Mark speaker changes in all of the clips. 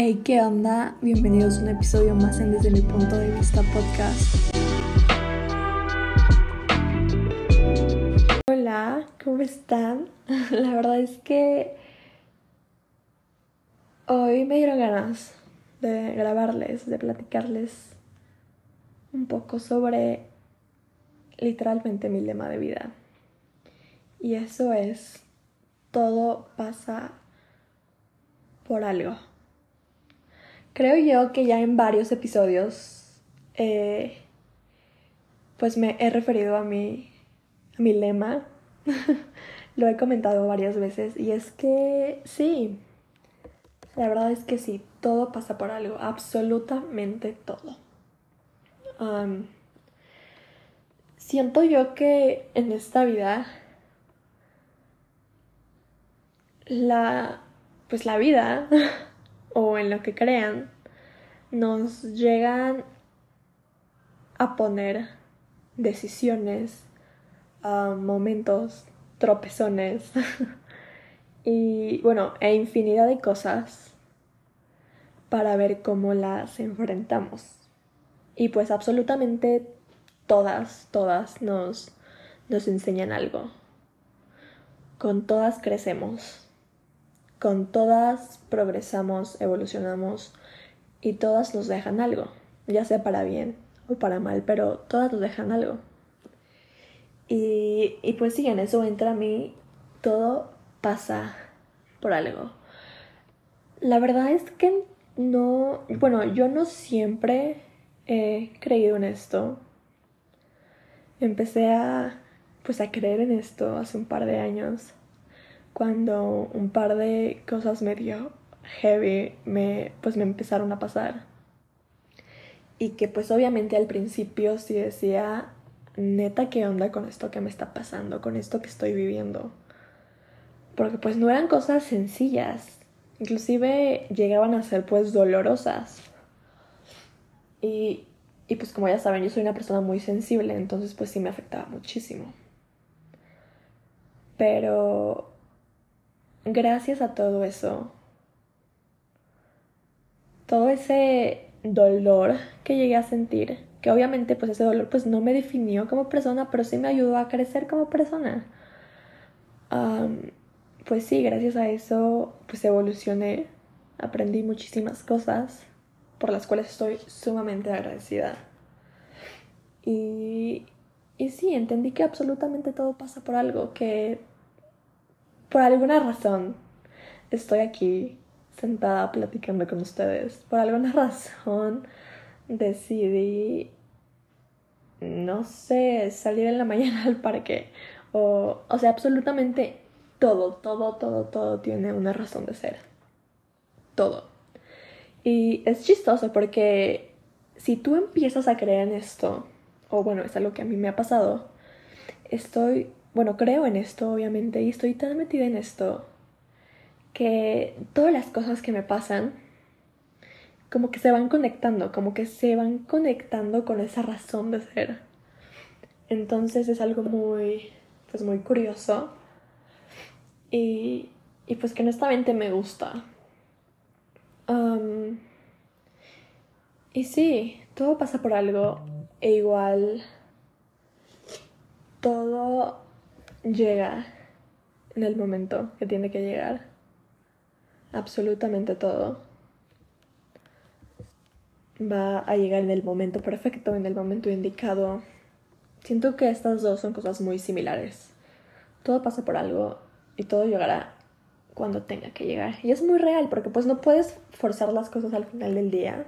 Speaker 1: Hey, ¿qué onda? Bienvenidos a un episodio más en Desde mi punto de vista podcast. Hola, ¿cómo están? La verdad es que hoy me dieron ganas de grabarles, de platicarles un poco sobre literalmente mi lema de vida. Y eso es, todo pasa por algo. Creo yo que ya en varios episodios eh, pues me he referido a mi, a mi lema. Lo he comentado varias veces y es que sí, la verdad es que sí, todo pasa por algo, absolutamente todo. siento yo que en esta vida la pues la vida o en lo que crean nos llegan a poner decisiones, momentos, tropezones y bueno, e infinidad de cosas para ver cómo las enfrentamos. Y pues absolutamente todas, todas nos, nos enseñan algo. Con todas crecemos con todas progresamos, evolucionamos y todas nos dejan algo, ya sea para bien o para mal, pero todas nos dejan algo. Y, pues sí, en eso entra a mí, todo pasa por algo. La verdad es que no, bueno, yo no siempre he creído en esto. Empecé a, pues a creer en esto hace un par de años cuando un par de cosas medio heavy me, pues me empezaron a pasar. Y que pues obviamente al principio sí decía, neta, ¿qué onda con esto que me está pasando? Con esto que estoy viviendo. Porque pues no eran cosas sencillas. Inclusive llegaban a ser pues dolorosas. Y, y pues como ya saben, yo soy una persona muy sensible, entonces pues sí me afectaba muchísimo. Pero gracias a todo eso, todo ese dolor que llegué a sentir, que obviamente pues ese dolor pues no me definió como persona, pero sí me ayudó a crecer como persona. pues sí, gracias a eso pues evolucioné, aprendí muchísimas cosas por las cuales estoy sumamente agradecida. Y, y sí, entendí que absolutamente todo pasa por algo, que por alguna razón estoy aquí sentada platicando con ustedes. Por alguna razón decidí, no sé, salir en la mañana al parque. O, o sea, absolutamente todo, todo, todo, todo tiene una razón de ser. Todo. Y es chistoso porque si tú empiezas a creer en esto, o bueno, es algo que a mí me ha pasado, estoy bueno, creo en esto, obviamente, y estoy tan metida en esto que todas las cosas que me pasan, como que se van conectando, como que se van conectando con esa razón de ser. Entonces es algo muy, pues muy curioso y, y pues que honestamente me gusta. y sí, todo pasa por algo e igual todo llega en el momento que tiene que llegar. Absolutamente todo va a llegar en el momento perfecto, en el momento indicado. Siento que estas dos son cosas muy similares. Todo pasa por algo y todo llegará cuando tenga que llegar. Y es muy real porque pues no puedes forzar las cosas al final del día.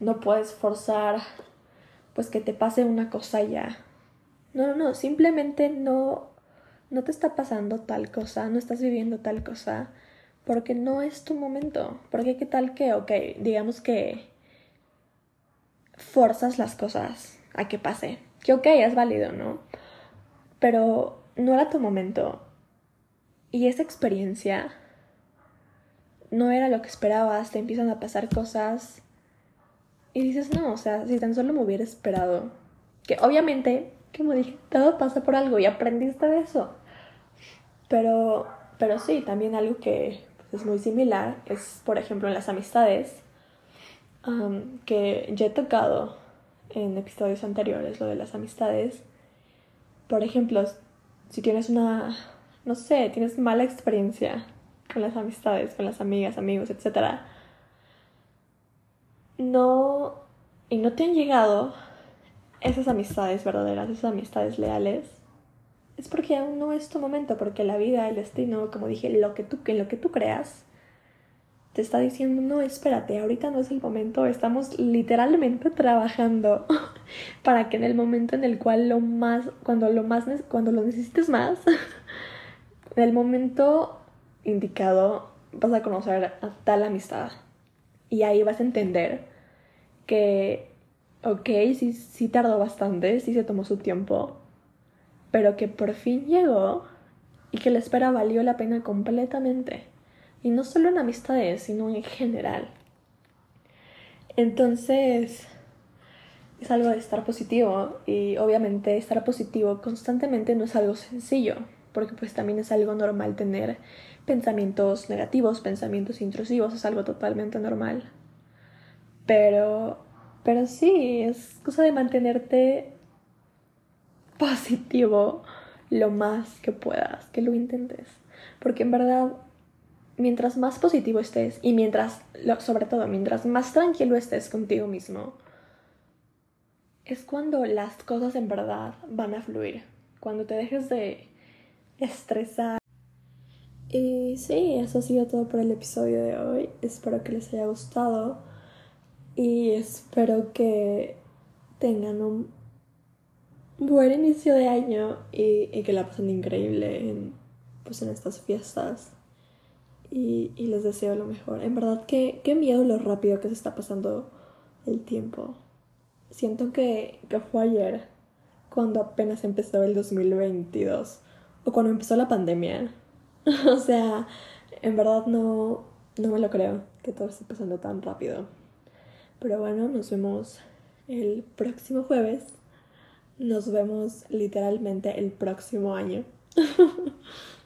Speaker 1: No puedes forzar pues que te pase una cosa ya. No, no, no, simplemente no, no te está pasando tal cosa, no estás viviendo tal cosa, porque no es tu momento. Porque qué tal que, ok, digamos que forzas las cosas a que pase. Que ok, es válido, ¿no? Pero no era tu momento. Y esa experiencia no era lo que esperabas, te empiezan a pasar cosas y dices, no, o sea, si tan solo me hubiera esperado. Que obviamente como dije, todo pasa por algo y aprendiste de eso. Pero, pero sí, también algo que es muy similar, es por ejemplo en las amistades, que ya he tocado en episodios anteriores, lo de las amistades. Por ejemplo, si tienes una, no sé, tienes mala experiencia con las amistades, con las amigas, amigos, etc. No, y no te han llegado esas amistades verdaderas, esas amistades leales, es porque aún no es tu momento, porque la vida, el destino, como dije, lo que tú, lo que tú creas, te está diciendo, no, espérate, ahorita no es el momento, estamos literalmente trabajando para que en el momento en el cual lo más, cuando lo más, cuando lo necesites más, en el momento indicado vas a conocer a tal amistad y ahí vas a entender que, ok, sí, sí tardó bastante, sí se tomó su tiempo, pero que por fin llegó y que la espera valió la pena completamente. Y no solo en amistades, sino en general. Entonces, es algo de estar positivo y obviamente estar positivo constantemente no es algo sencillo, porque pues también es algo normal tener pensamientos negativos, pensamientos intrusivos, es algo totalmente normal. Pero, pero sí, es cosa de mantenerte positivo lo más que puedas, que lo intentes. Porque en verdad mientras más positivo estés y mientras, sobre todo, mientras más tranquilo estés contigo mismo, es cuando las cosas en verdad van a fluir. Cuando te dejes de estresar. Y sí, eso ha sido todo por el episodio de hoy. Espero que les haya gustado y espero que tengan un buen inicio de año y, que la pasen increíble en, pues en estas fiestas y, les deseo lo mejor. En verdad, qué, qué miedo lo rápido que se está pasando el tiempo. Siento que, que fue ayer, cuando apenas empezó el 2022, o cuando empezó la pandemia. o sea, en verdad no, no me lo creo que todo esté pasando tan rápido. Pero bueno, nos vemos el próximo jueves. Nos vemos literalmente el próximo año.